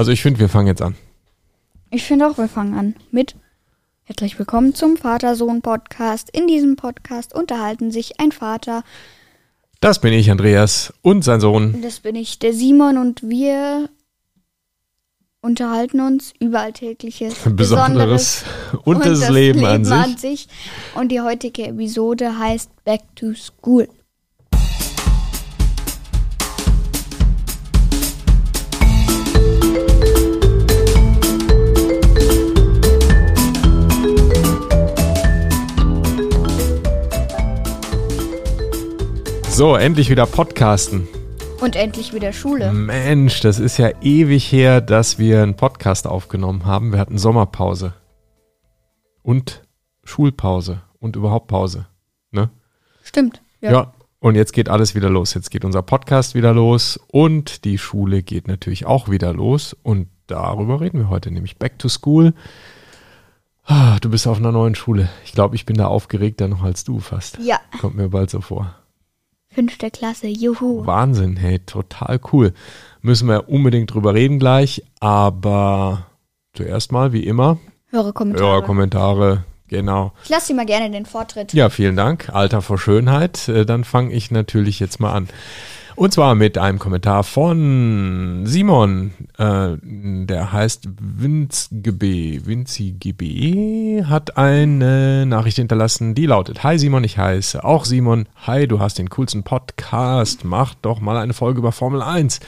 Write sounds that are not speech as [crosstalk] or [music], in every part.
Also ich finde, wir fangen jetzt an. Ich finde auch, wir fangen an mit Herzlich willkommen zum Vater-Sohn-Podcast. In diesem Podcast unterhalten sich ein Vater, Das bin ich, Andreas, und sein Sohn. das bin ich, der Simon, und wir unterhalten uns über Alltägliches, [laughs] Besonderes und, das, Leben, an sich. sich. Und die heutige Episode heißt Back to School. So, endlich wieder Podcasten. Und endlich wieder Schule. Mensch, das ist ja ewig her, dass wir einen Podcast aufgenommen haben. Wir hatten Sommerpause. Und Schulpause. Und überhaupt Pause. Ne? Stimmt. Ja. Und jetzt geht alles wieder los. Jetzt geht unser Podcast wieder los und die Schule geht natürlich auch wieder los. Und darüber reden wir heute, nämlich Back to School. Ah, du bist auf einer neuen Schule. Ich glaube, ich bin da aufgeregter noch als du fast. Ja, Kommt mir bald so vor. Fünfte Klasse, juhu. Wahnsinn, hey, total cool. Müssen wir unbedingt drüber reden gleich, aber zuerst mal, wie immer, Höre Kommentare. Hörerkommentare, genau. Ich lasse dir mal gerne den Vortritt. Ja, vielen Dank. Alter vor Schönheit. Äh, Dann fange ich natürlich jetzt mal an. Und zwar mit einem Kommentar von Simon, äh, der heißt WinzGB. WinziGB hat eine Nachricht hinterlassen, die lautet: Hi Simon, ich heiße auch Simon. Hi, du hast den coolsten Podcast. Mach doch mal eine Folge über Formel 1.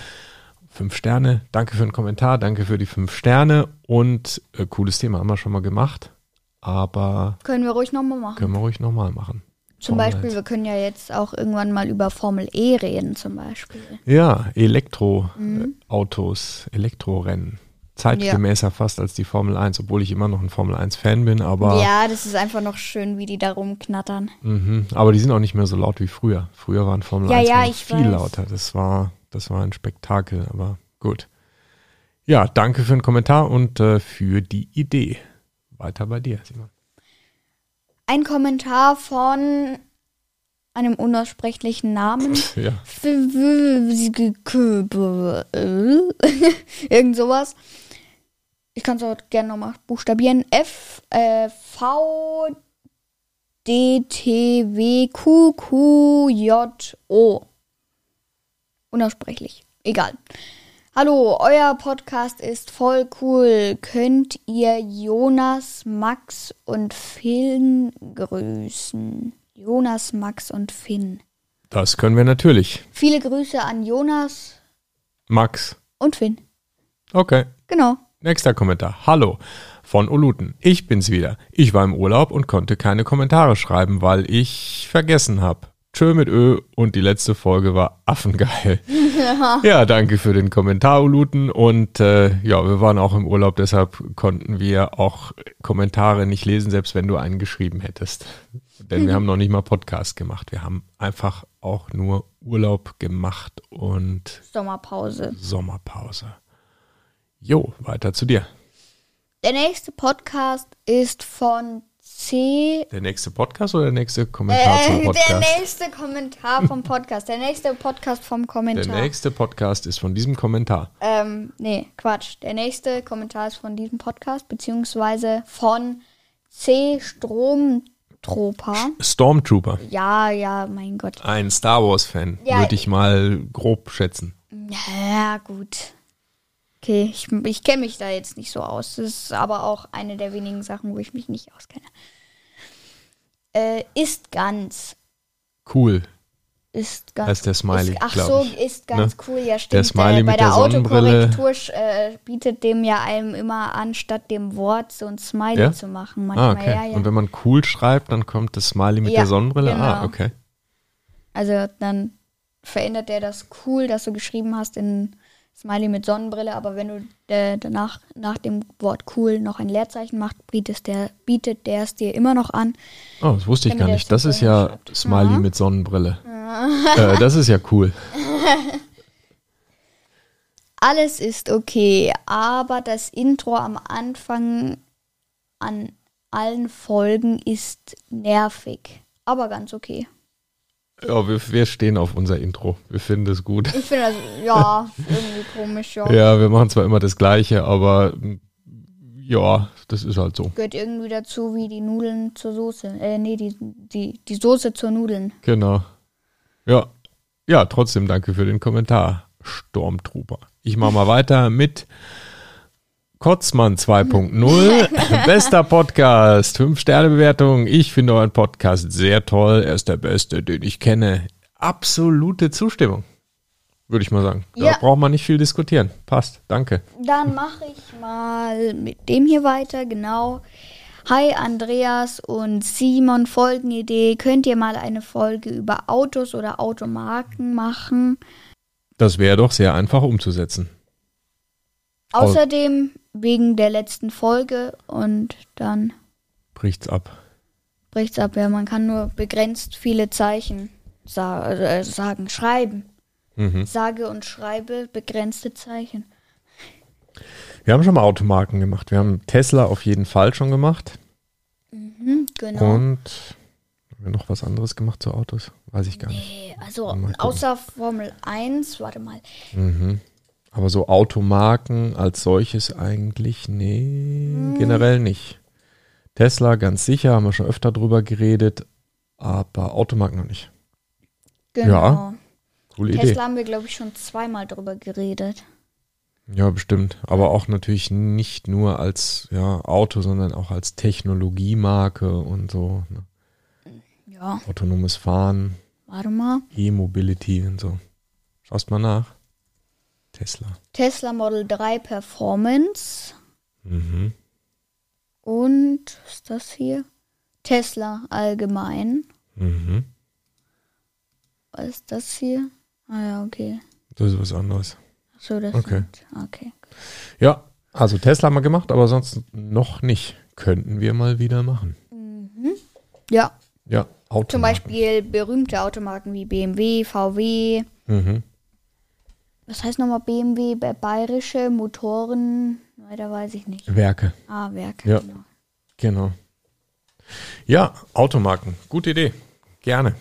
Fünf Sterne. Danke für den Kommentar, danke für die fünf Sterne. Und äh, cooles Thema haben wir schon mal gemacht. Aber Können wir ruhig nochmal machen. können wir ruhig nochmal machen. Zum Formel Beispiel, 1. wir können ja jetzt auch irgendwann mal über Formel E reden, zum Beispiel. Ja, Elektroautos, Elektrorennen. Zeitgemäßer fast als die Formel 1, obwohl ich immer noch ein Formel 1-Fan bin, aber, Ja, das ist einfach noch schön, wie die da rumknattern. mhm, aber die sind auch nicht mehr so laut wie früher. Früher waren Formel Ja, 1 ja, viel weiß. lauter. Das war, das war ein Spektakel, aber gut. Ja, danke für den Kommentar und äh, für die Idee. Weiter bei dir, Simon. Ein Kommentar von einem unaussprechlichen Namen. [laughs] Ja. [laughs] Irgend sowas. Ich kann es auch gerne nochmal buchstabieren. F, äh, V, D, T, W, Q, Q, J, O. Unaussprechlich. Egal. Hallo, euer Podcast ist voll cool. Könnt ihr Jonas, Max und Finn grüßen? Jonas, Max und Finn. Das können wir natürlich. Viele Grüße an Jonas Max. und Finn. Okay. Genau. Nächster Kommentar. Hallo von Oluten. Ich bin's wieder. Ich war im Urlaub und konnte keine Kommentare schreiben, weil ich vergessen hab. Tschö mit Ö und die letzte Folge war affengeil. [laughs] [laughs] Ja, danke für den Kommentar, Oluten. Und äh, ja, wir waren auch im Urlaub, deshalb konnten wir auch Kommentare nicht lesen, selbst wenn du einen geschrieben hättest. Denn wir haben noch nicht mal Podcast gemacht. Wir haben einfach auch nur Urlaub gemacht und Sommerpause. Sommerpause. Jo, weiter zu dir. Der nächste Podcast ist von C. Der nächste Podcast oder der nächste Kommentar Äh, der Podcast? nächste Kommentar vom Podcast. Der nächste Podcast vom Kommentar. Der nächste Podcast ist von diesem Kommentar. Ähm, nee, Quatsch. Der nächste Kommentar ist von diesem Podcast, beziehungsweise von C. Stromtroper. Stormtrooper. Ja, ja, mein Gott. Ein Star Wars-Fan, Ja. würde ich mal grob schätzen. Ja, gut. Okay, ich, ich kenne mich da jetzt nicht so aus. Das ist aber auch eine der wenigen Sachen, wo ich mich nicht auskenne. Äh, ist ganz. Cool. Ist ganz. Heißt der Smiley, Ist, ach so, ich. ist ganz Ne? cool. Ja, stimmt. Der Smiley äh, bei mit der, der. Autokorrektur äh, bietet dem ja einem immer an, statt dem Wort so ein Smiley Ja? zu machen. Ah, Manchmal, okay. ja, ja. Und wenn man cool schreibt, dann kommt das Smiley mit der Sonnenbrille? Ah, genau. okay. Also dann verändert der das cool, das du geschrieben hast, in Smiley mit Sonnenbrille, aber wenn du äh, danach nach dem Wort cool noch ein Leerzeichen machst, bietet der, bietet der es dir immer noch an. Oh, das wusste ich gar nicht. Das ist ja schreibt. Smiley Ja. mit Sonnenbrille. äh, das ist ja cool. [laughs] Alles ist okay, aber das Intro am Anfang an allen Folgen ist nervig, aber ganz okay. Ja, wir, wir stehen auf unser Intro. Wir finden es gut. Ich finde das, ja, irgendwie komisch, ja. Ja, wir machen zwar immer das Gleiche, aber ja, das ist halt so. Gehört irgendwie dazu wie die Nudeln zur Soße. Äh, nee, die, die, die Soße zur Nudeln. Genau. Ja. Ja, trotzdem danke für den Kommentar, Stormtrooper. Ich mache mal weiter mit Kotzmann 2.0. [laughs] Bester Podcast. Fünf Sterne Bewertung. Ich finde euren Podcast sehr toll. Er ist der beste, den ich kenne. Absolute Zustimmung. Würde ich mal sagen. Da Ja. braucht man nicht viel diskutieren. Passt. Danke. Dann mache ich mal mit dem hier weiter, genau. Hi Andreas und Simon, Folgenidee. Könnt ihr mal eine Folge über Autos oder Automarken machen? Das wäre doch sehr einfach umzusetzen. Au- Außerdem wegen der letzten Folge und dann Bricht's ab. bricht's ab. Ja, man kann nur begrenzt viele Zeichen sa äh, sagen, schreiben. Mhm. Sage und schreibe begrenzte Zeichen. Wir haben schon mal Automarken gemacht. Wir haben Tesla auf jeden Fall schon gemacht. Hm, genau. Und haben wir noch was anderes gemacht zu Autos? Weiß ich gar nicht. Nee, also Mal gucken. außer Formel 1, warte mal. Mhm. Aber so Automarken als solches eigentlich, nee, generell nicht. Tesla ganz sicher, haben wir schon öfter drüber geredet, aber Automarken noch nicht. Genau. Ja, Coole Idee. Tesla haben wir, glaube ich, schon zweimal drüber geredet. Ja, bestimmt. Aber auch natürlich nicht nur als ja, Auto, sondern auch als Technologiemarke und so. Ne? Ja, Autonomes Fahren, warte mal. E-Mobility und so. Schaust mal nach. Tesla. Tesla Model 3 Performance Mhm. und was ist das hier? Tesla allgemein. Mhm. Was ist das hier? Ah ja, okay. Das ist was anderes. So, das Okay. sind, okay. Ja, also Tesla haben wir gemacht, aber sonst noch nicht. Könnten wir mal wieder machen. Ja, Ja, Automarken. zum Beispiel berühmte Automarken wie BMW, VW. Mhm. Was heißt nochmal BMW? Ba- Bayerische Motoren. Weiter weiß ich nicht. Werke, Ah, Werk. Ja. Genau. genau. Ja, Automarken. Gute Idee. Gerne.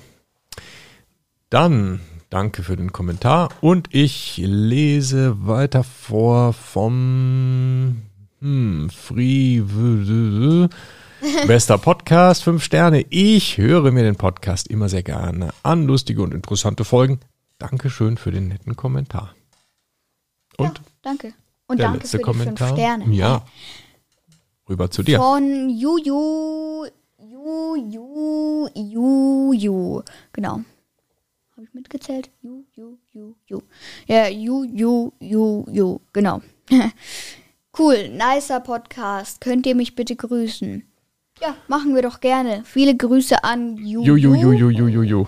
Dann danke für den Kommentar und ich lese weiter vor vom hm, Free [laughs] Bester Podcast, fünf Sterne. Ich höre mir den Podcast immer sehr gerne an. Lustige und interessante Folgen. Dankeschön für den netten Kommentar. Und ja, danke. Und der danke letzte für die Kommentar. fünf Sterne. Ja. Rüber zu dir. Von Juju, Juju, Juju. Genau. Habe ich mitgezählt? Ju, Ju, Ju, Ju. Ja, Ju, Ju, Ju, Ju. Genau. [laughs] cool, nicer Podcast. Könnt ihr mich bitte grüßen? Ja, machen wir doch gerne. Viele Grüße an Juju. Ju, ju, ju, ju, ju, ju, ju.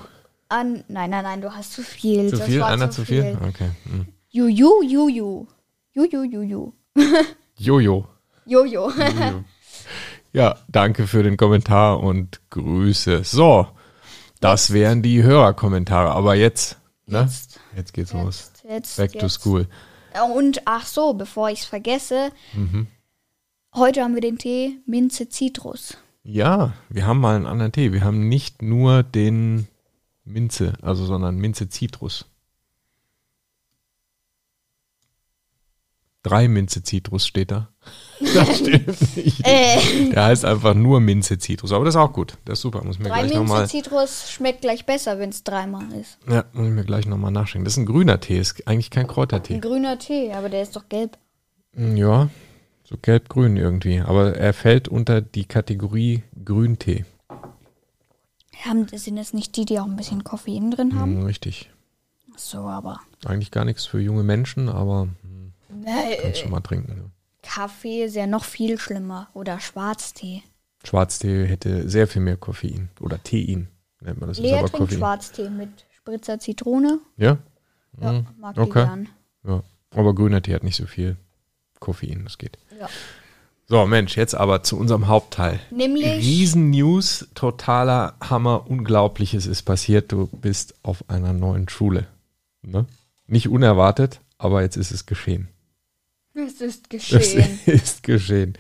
An, nein, nein, nein, du hast zu viel. Zu Das viel? Einer zu viel? Okay. Hm. Juju, Juju. Juju, Juju. Jojo. [laughs] Jojo. Ja, danke für den Kommentar und Grüße. So, das wären die Hörerkommentare. Aber jetzt, ne? Jetzt. Jetzt geht's los. Jetzt, jetzt, Back to jetzt. school. Und ach so, bevor ich es vergesse, Mhm. heute haben wir den Tee Minze Zitrus. Ja, wir haben mal einen anderen Tee. Wir haben nicht nur den Minze, also sondern Minze Zitrus. Drei Minze Zitrus steht da. [laughs] Das stimmt nicht. Äh, Der heißt einfach nur Minze Zitrus. Aber das ist auch gut. Das ist super. Muss mir drei gleich Minze nochmal. Zitrus schmeckt gleich besser, wenn es dreimal ist. Ja, muss ich mir gleich nochmal nachschenken. Das ist ein grüner Tee, ist eigentlich kein Kräutertee. Ein grüner Tee, aber der ist doch gelb. Ja, so gelb-grün irgendwie. Aber er fällt unter die Kategorie Grüntee. Haben, sind das nicht die, die auch ein bisschen Koffein drin haben? Hm, richtig. So, aber. Eigentlich gar nichts für junge Menschen, aber hm, kannst Nee, schon mal trinken. Ne? Kaffee ist ja noch viel schlimmer. Oder Schwarztee. Schwarztee hätte sehr viel mehr Koffein. Oder Tein nennt man das. ist Lea aber trinkt Koffein. Schwarztee mit Spritzer Zitrone. Ja? Ja, Hm, mag okay. die gern. ja. Aber grüner Tee hat nicht so viel Koffein. Das geht. Ja. So, Mensch, jetzt aber zu unserem Hauptteil. Nämlich. Riesen-News, totaler Hammer, Unglaubliches ist passiert. Du bist auf einer neuen Schule. Ne? Nicht unerwartet, aber jetzt ist es geschehen. Es ist Es geschehen. [laughs] ist geschehen.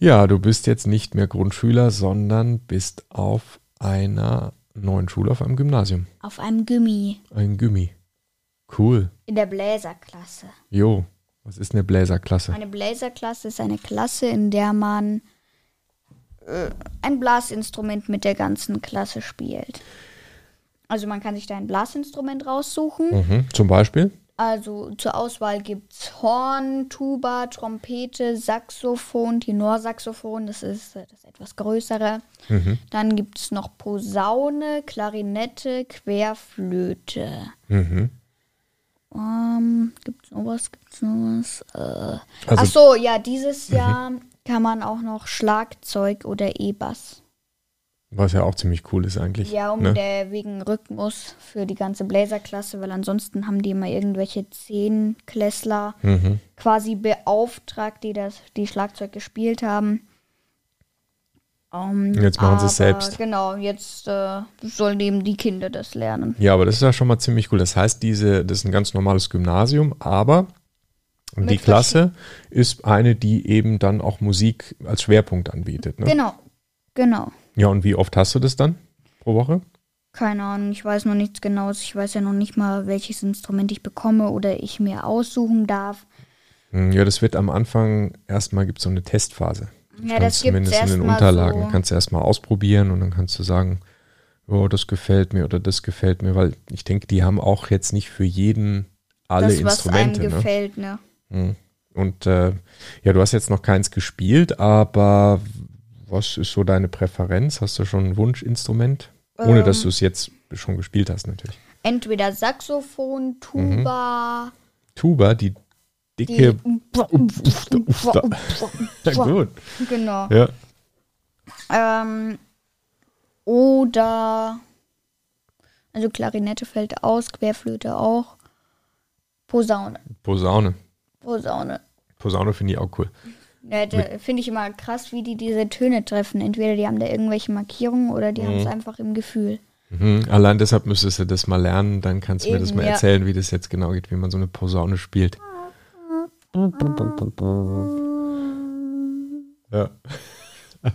Ja, du bist jetzt nicht mehr Grundschüler, sondern bist auf einer neuen Schule auf einem Gymnasium. Auf einem Gummi. Ein Gummi. Cool. In der Bläserklasse. Jo. Was ist eine Bläserklasse? Eine Bläserklasse ist eine Klasse, in der man äh, ein Blasinstrument mit der ganzen Klasse spielt. Also man kann sich da ein Blasinstrument raussuchen. Mhm. Zum Beispiel? Also zur Auswahl gibt es Horn, Tuba, Trompete, Saxophon, Tenorsaxophon, das ist das etwas größere. Mhm. Dann gibt es noch Posaune, Klarinette, Querflöte. Mhm. Ähm, gibt's noch was? Gibt's noch was? Äh, Also- ach so, ja, dieses Jahr kann man auch noch Schlagzeug oder E-Bass. Was ja auch ziemlich cool ist eigentlich. Ja, um ne? der wegen Rhythmus für die ganze Bläserklasse, weil ansonsten haben die immer irgendwelche Zehnklässler Mhm. quasi beauftragt, die das, die Schlagzeug gespielt haben. Ähm, Jetzt machen sie es selbst. Genau, jetzt äh, sollen eben die Kinder das lernen. Ja, aber das ist ja schon mal ziemlich cool. Das heißt, diese, das ist ein ganz normales Gymnasium, aber die Mit Klasse ist eine, die eben dann auch Musik als Schwerpunkt anbietet. Ne? Genau, genau. Ja, und wie oft hast du das dann pro Woche? Keine Ahnung, ich weiß noch nichts Genaues. Ich weiß ja noch nicht mal, welches Instrument ich bekomme oder ich mir aussuchen darf. Hm, Ja, das wird am Anfang erstmal gibt es so eine Testphase. Ja, das zumindest in den Unterlagen so. kannst du erstmal ausprobieren und dann kannst du sagen, oh, das gefällt mir oder das gefällt mir, weil ich denke, die haben auch jetzt nicht für jeden alle das, was einem Instrumente. Ne? gefällt, ne? Mhm. Und äh, ja, du hast jetzt noch keins gespielt, aber was ist so deine Präferenz? Hast du schon ein Wunschinstrument? Ohne Ähm. dass du es jetzt schon gespielt hast, natürlich. Entweder Saxophon, Tuba, Tuba, die die. Dicke. Gut. Genau. Ja. Ähm, oder. Also Klarinette fällt aus, Querflöte auch. Posaune. Posaune. Posaune. Posaune finde ich auch cool. Ja, finde ich immer krass, wie die diese Töne treffen. Entweder die haben da irgendwelche Markierungen oder die haben es einfach im Gefühl. Mhm. Allein deshalb müsstest du das mal lernen, dann kannst du mir das Eben, mal ja. erzählen, wie das jetzt genau geht, wie man so eine Posaune spielt. Ja. [laughs]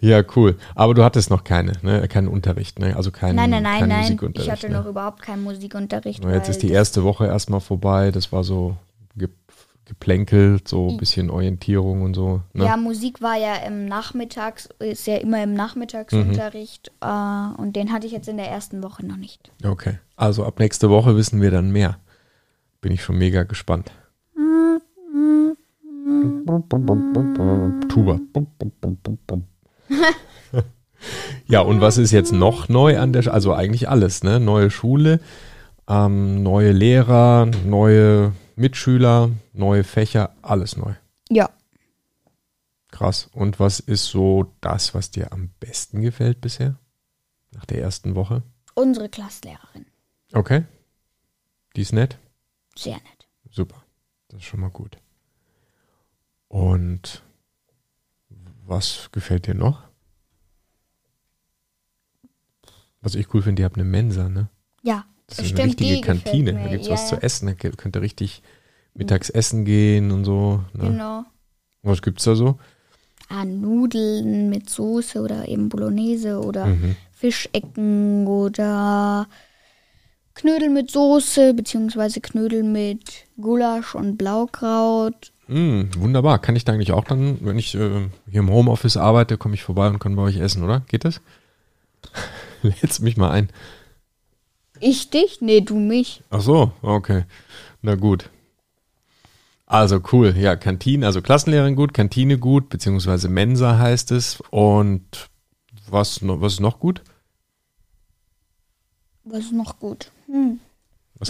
ja, cool. Aber du hattest noch keine, ne? keinen Unterricht, ne? also keinen, Nein, nein, nein, keinen nein. Ich hatte ne? noch überhaupt keinen Musikunterricht. Na, Jetzt ist die erste Woche erstmal vorbei, das war so ge geplänkelt, so ein bisschen Orientierung und so. Ne? Ja, Musik war ja im Nachmittags, ist ja immer im Nachmittagsunterricht Mhm. äh, und den hatte ich jetzt in der ersten Woche noch nicht. Okay, also ab nächste Woche wissen wir dann mehr. Bin ich schon mega gespannt. Tuba. ja, und was ist jetzt noch neu an der Schule? Also eigentlich alles, ne? Neue Schule, ähm, neue Lehrer, neue Mitschüler, neue Fächer, alles neu. Ja, Krass. Und was ist so das, was dir am besten gefällt bisher? Nach der ersten Woche? unsere Klasslehrerin. Okay. Die ist nett. Sehr nett. Super. Das ist schon mal gut. Und was gefällt dir noch? Was ich cool finde, ihr habt eine Mensa, ne? Ja, Das ist eine stimmt, richtige die gefällt Kantine. Da gibt es ja, was zu ja. essen. Da könnt ihr richtig mittags essen gehen und so. Ne? Genau. Was gibt's da so? Ah, Nudeln mit Soße oder eben Bolognese oder Mhm. Fischecken oder Knödel mit Soße beziehungsweise Knödel mit Gulasch und Blaukraut. Mm, wunderbar. Kann ich da eigentlich auch dann, wenn ich äh, hier im Homeoffice arbeite, komme ich vorbei und kann bei euch essen, oder? Geht das? [laughs] Lädst mich mal ein. Ich dich? Nee, du mich. Ach so, okay. Na gut. Also cool. Ja, Kantine, also Klassenlehrerin gut, Kantine gut, beziehungsweise Mensa heißt es. Und was, was ist noch gut? Was ist noch gut? Hm.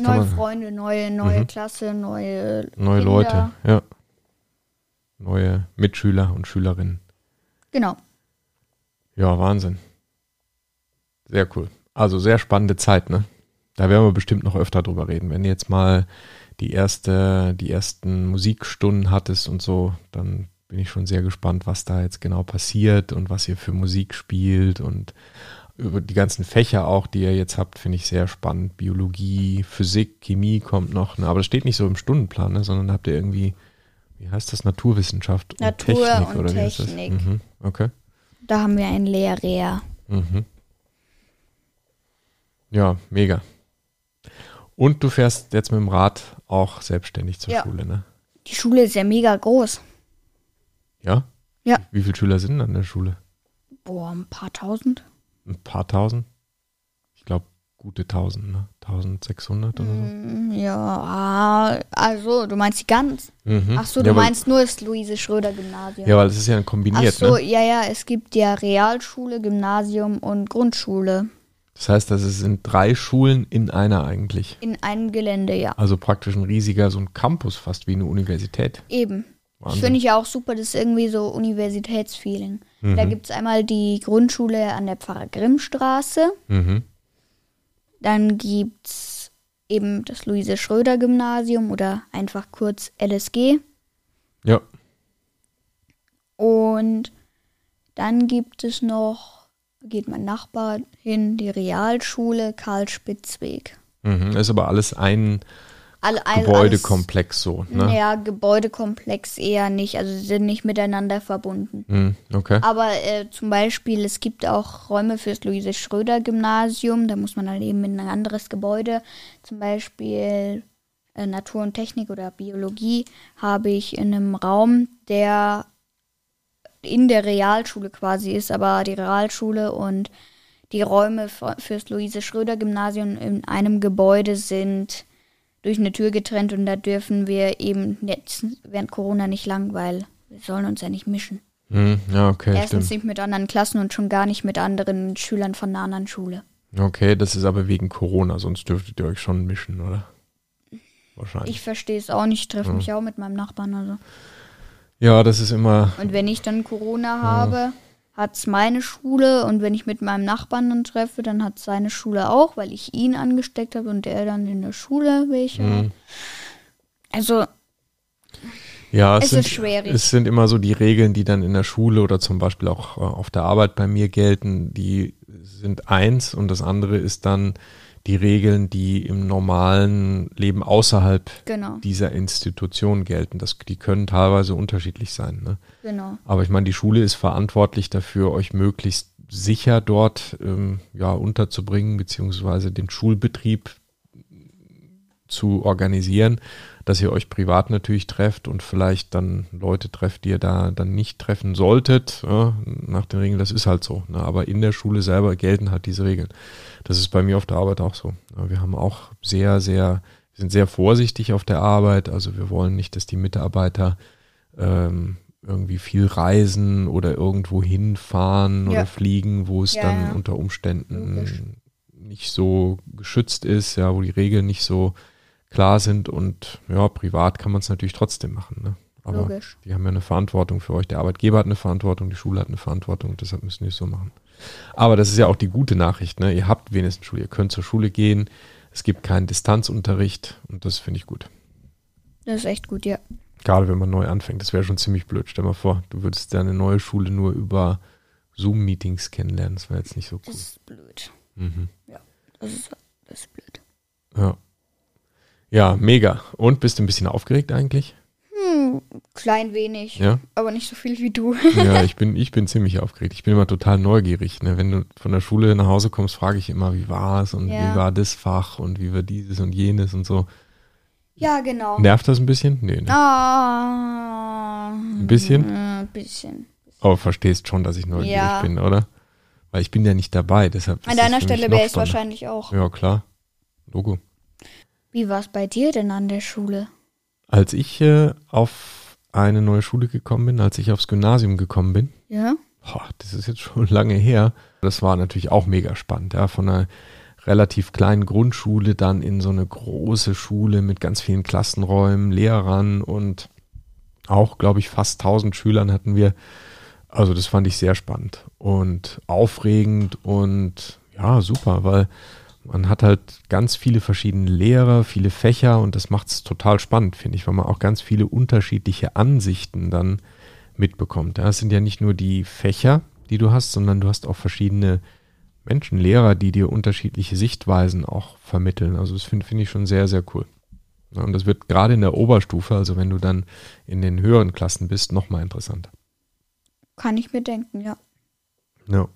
Neue man? Freunde, neue, neue Mhm. Klasse, neue, Neue Kinder. Leute, ja. Neue Mitschüler und Schülerinnen. Genau. Ja, Wahnsinn. Sehr cool. Also sehr spannende Zeit, ne? Da werden wir bestimmt noch öfter drüber reden. Wenn du jetzt mal die erste, die ersten Musikstunden hattest und so, dann bin ich schon sehr gespannt, was da jetzt genau passiert und was ihr für Musik spielt und über die ganzen Fächer auch, die ihr jetzt habt, finde ich sehr spannend. Biologie, Physik, Chemie kommt noch, ne? aber das steht nicht so im Stundenplan, ne? sondern habt ihr irgendwie, wie heißt das, Naturwissenschaft und Natur Technik und oder wie? Technik. Mhm. Okay. Da haben wir einen Lehrer. Mhm. Ja, mega. Und du fährst jetzt mit dem Rad auch selbstständig zur Ja. Schule, ne? Die Schule ist ja mega groß. Ja? Ja. Wie viele Schüler sind an der Schule? Boah, ein paar tausend. Ein paar tausend? Gute tausend, ne? 1600 oder so. Mm, Ja, also du meinst die ganz. Mhm. Ach so, ja, du aber- meinst nur das Luise-Schröder-Gymnasium. Ja, weil es ist ja Ach kombiniert, so, ne? ja, ja, es gibt ja Realschule, Gymnasium und Grundschule Das heißt, das sind drei Schulen in einer eigentlich. in einem Gelände, ja. Also praktisch ein riesiger, so ein Campus fast wie eine Universität. Eben. Das Wahnsinn. finde ich ja auch super, das ist irgendwie so Universitätsfeeling. Mhm. Da gibt es einmal die Grundschule an der Pfarrer Grimmstraße, Mhm. Dann gibt es eben das Luise-Schröder-Gymnasium oder einfach kurz LSG. Ja. Und dann gibt es noch, geht mein Nachbar hin, die Realschule Karl Spitzweg. Mhm. Ist aber alles ein All, all, Gebäudekomplex so, ne? ja, Gebäudekomplex eher nicht, also sie sind nicht miteinander verbunden. Mhm. Okay. Aber äh, zum Beispiel, es gibt auch Räume fürs Luise-Schröder-Gymnasium, da muss man dann eben in ein anderes Gebäude. Zum Beispiel äh, Natur und Technik oder Biologie habe ich in einem Raum, der in der Realschule quasi ist, aber die Realschule und die Räume fürs Luise-Schröder-Gymnasium in einem Gebäude sind durch eine Tür getrennt und da dürfen wir eben jetzt während Corona nicht lang, weil wir sollen uns ja nicht mischen. Mhm. Ja, okay, Erstens stimmt. nicht mit anderen Klassen und schon gar nicht mit anderen Schülern von einer anderen Schule. Okay, das ist aber wegen Corona, sonst dürftet ihr euch schon mischen, oder? Wahrscheinlich. Ich verstehe es auch nicht, ich treffe mich auch mit meinem Nachbarn. Also. ja, das ist immer. Und wenn ich dann Corona habe, hat es meine Schule und wenn ich mit meinem Nachbarn dann treffe, dann hat seine Schule auch, weil ich ihn angesteckt habe und er dann in der Schule welche. Mhm. Also, Ja, es, Es sind, ist schwierig. es sind immer so die Regeln, die dann in der Schule oder zum Beispiel auch äh, auf der Arbeit bei mir gelten, die sind eins und das andere ist dann die Regeln, die im normalen Leben außerhalb genau, dieser Institution gelten. Das, die können teilweise unterschiedlich sein. Ne? genau. Aber ich meine, die Schule ist verantwortlich dafür, euch möglichst sicher dort ähm, ja, unterzubringen, beziehungsweise den Schulbetrieb zu organisieren, dass ihr euch privat natürlich trefft und vielleicht dann Leute trefft, die ihr da dann nicht treffen solltet, ja, nach den Regeln, das ist halt so. Ne? Aber in der Schule selber gelten halt diese Regeln. Das ist bei mir auf der Arbeit auch so. Wir haben auch sehr, sehr, wir sind sehr vorsichtig auf der Arbeit. Also wir wollen nicht, dass die Mitarbeiter ähm, irgendwie viel reisen oder irgendwo hinfahren Ja. oder fliegen, wo es Ja, dann unter Umständen Logisch. nicht so geschützt ist, ja, wo die Regeln nicht so klar sind und ja, privat kann man es natürlich trotzdem machen. Ne? Aber Logisch. die haben ja eine Verantwortung für euch. Der Arbeitgeber hat eine Verantwortung, die Schule hat eine Verantwortung deshalb müssen die es so machen. Aber das ist ja auch die gute Nachricht. Ne? Ihr habt wenigstens Schule, ihr könnt zur Schule gehen. Es gibt keinen Distanzunterricht und das finde ich gut. Das ist echt gut, ja. Gerade wenn man neu anfängt. Das wäre schon ziemlich blöd. Stell mal vor, du würdest deine neue Schule nur über Zoom-Meetings kennenlernen. Das wäre jetzt nicht so Das cool. ist blöd. Mhm. Das ist, das ist blöd. Ja. Ja, mega. Und bist du ein bisschen aufgeregt eigentlich? Hm, klein wenig, Ja. aber nicht so viel wie du. Ja, [laughs] ich bin, ich bin ziemlich aufgeregt. Ich bin immer total neugierig. Ne? Wenn du von der Schule nach Hause kommst, frage ich immer, wie war es und Ja. wie war das Fach und wie war dieses und jenes und so. Ja, genau. Nervt das ein bisschen? Nee, ne? Ah, Ein bisschen? Ein bisschen. Aber verstehst schon, dass ich neugierig Ja. bin, oder? Weil ich bin ja nicht dabei, deshalb An deiner Stelle wäre ich wahrscheinlich auch. Ja, klar. Logo. Wie war es bei dir denn an der Schule? Als ich äh, auf eine neue Schule gekommen bin, als ich aufs Gymnasium gekommen bin, Ja? boah, das ist jetzt schon [laughs] lange her. Das war natürlich auch mega spannend, ja, von einer relativ kleinen Grundschule dann in so eine große Schule mit ganz vielen Klassenräumen, Lehrern und auch, glaube ich, fast 1000 Schülern hatten wir. Also das fand ich sehr spannend und aufregend und ja, super, weil man hat halt ganz viele verschiedene Lehrer, viele Fächer und das macht es total spannend, finde ich, weil man auch ganz viele unterschiedliche Ansichten dann mitbekommt. Ja, es sind ja nicht nur die Fächer, die du hast, sondern du hast auch verschiedene Menschen, Lehrer, die dir unterschiedliche Sichtweisen auch vermitteln. Also das finde find ich schon sehr, sehr cool. Ja, und das wird gerade in der Oberstufe, also wenn du dann in den höheren Klassen bist, nochmal interessanter. Kann ich mir denken, ja. Ja.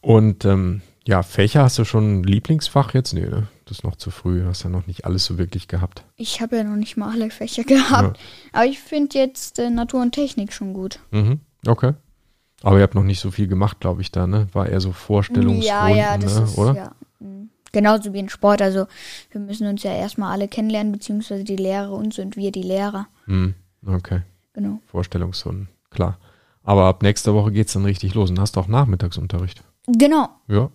Und ähm, Ja, Fächer hast du schon ein Lieblingsfach jetzt? Nee, ne? Das ist noch zu früh. Hast ja noch nicht alles so wirklich gehabt. Ich habe ja noch nicht mal alle Fächer gehabt. Aber ich finde jetzt äh, Natur und Technik schon gut. Mhm. Okay. Aber ihr habt noch nicht so viel gemacht, glaube ich, da, ne? War eher so Vorstellungsrunden, ja, ja, das ne? ist oder? ja. mm, Genauso wie in Sport. Also wir müssen uns ja erstmal alle kennenlernen, beziehungsweise die Lehrer uns und wir die Lehrer. Hm, okay. Genau. Vorstellungsrunden, klar. Aber ab nächster Woche geht's dann richtig los und hast auch Nachmittagsunterricht. Genau. Ja,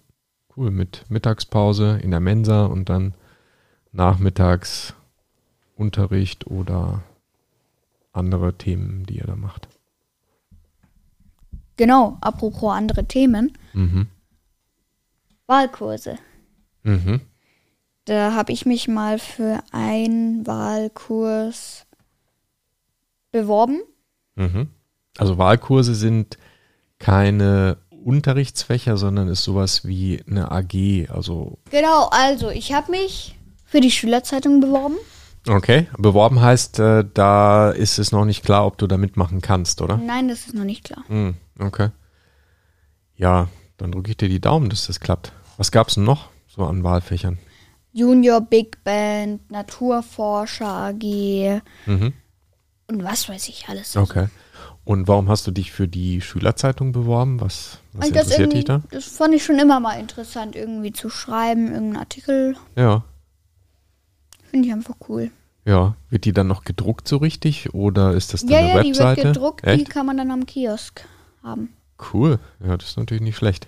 cool. Mit Mittagspause in der Mensa und dann Nachmittagsunterricht oder andere Themen, die ihr da macht. Genau. Apropos andere Themen. Mhm. Wahlkurse. Mhm. Da habe ich mich mal für einen Wahlkurs beworben. Mhm. Also Wahlkurse sind keine Unterrichtsfächer, sondern ist sowas wie eine AG. Also, Genau, also ich habe mich für die Schülerzeitung beworben. okay. Beworben heißt, äh, da ist es noch nicht klar, ob du da mitmachen kannst, oder? Nein, das ist noch nicht klar. Hm, okay. Ja, dann drücke ich dir die Daumen, dass das klappt. Was gab's denn noch so an Wahlfächern? Junior Big Band, Naturforscher AG Mhm. und was weiß ich alles. Okay. Und warum hast du dich für die Schülerzeitung beworben? Was, was das, interessiert dich da? das fand ich schon immer mal interessant, irgendwie zu schreiben, irgendeinen Artikel. Ja. Finde ich einfach cool. Ja. Wird die dann noch gedruckt so richtig oder ist das dann Ja, eine ja, die Webseite? wird gedruckt, die Echt? kann man dann am Kiosk haben. Cool. Ja, das ist natürlich nicht schlecht.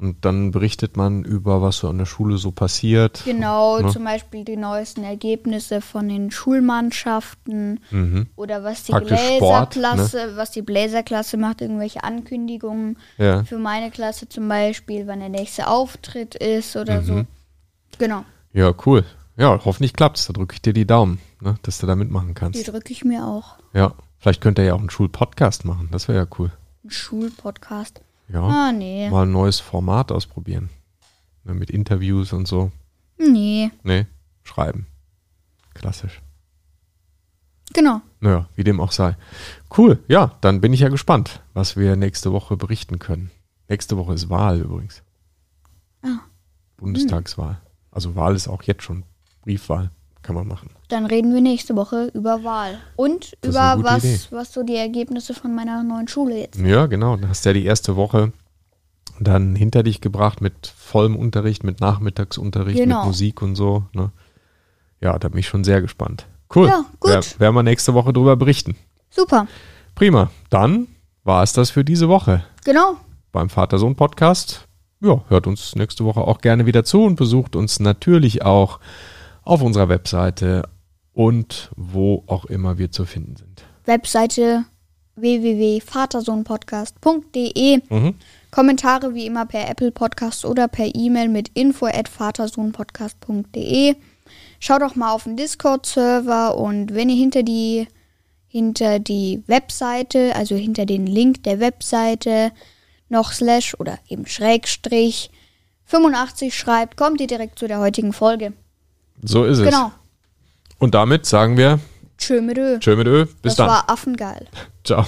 Und dann berichtet man über, was so an der Schule so passiert. Genau, Ne? zum Beispiel die neuesten Ergebnisse von den Schulmannschaften Mhm. oder was die Praktisch Sport, ne? Bläserklasse, was die Bläserklasse macht, irgendwelche Ankündigungen Ja. für meine Klasse zum Beispiel, wann der nächste Auftritt ist oder Mhm. so. Genau, Ja, cool. Ja, hoffentlich klappt's. Da drücke ich dir die Daumen, ne, dass du da mitmachen die kannst. drücke ich mir auch. Ja. Vielleicht könnt ihr ja auch einen Schulpodcast machen. Das wäre ja cool. Ein Schulpodcast. Ja. Ah, nee. Mal ein neues Format ausprobieren. Ne, mit Interviews und so. Nee, Nee, schreiben. Klassisch. genau. Naja, wie dem auch sei. Cool, ja, dann bin ich ja gespannt, was wir nächste Woche berichten können. Nächste Woche ist Wahl übrigens. Ah. Bundestagswahl. Also Wahl ist auch jetzt schon Briefwahl. Kann man machen. Dann reden wir nächste Woche über Wahl. Und Das über was, Idee. was so die Ergebnisse von meiner neuen Schule jetzt. Ja, genau. Dann hast du ja die erste Woche dann hinter dich gebracht mit vollem Unterricht, mit Nachmittagsunterricht, Genau. mit Musik und so. Ne? Ja, da bin ich schon sehr gespannt. Cool. Ja, gut. Wer- Werden wir nächste Woche drüber berichten. Super. Prima. Dann war es das für diese Woche. Genau. beim Vater-Sohn-Podcast. Ja, hört uns nächste Woche auch gerne wieder zu und besucht uns natürlich auch auf unserer Webseite und wo auch immer wir zu finden sind. Webseite www.vatersohnpodcast.de. Mhm. Kommentare wie immer per Apple Podcast oder per E-Mail mit info at vatersohnpodcast.de. Schaut doch mal auf den Discord-Server und wenn ihr hinter die, hinter die Webseite, also hinter den Link der Webseite noch Slash oder eben Schrägstrich 85 schreibt, kommt ihr direkt zu der heutigen Folge. So ist es. Genau. Und damit sagen wir Tschö mit Ö. Tschö mit Ö. Bis Das dann. war affengeil. Ciao.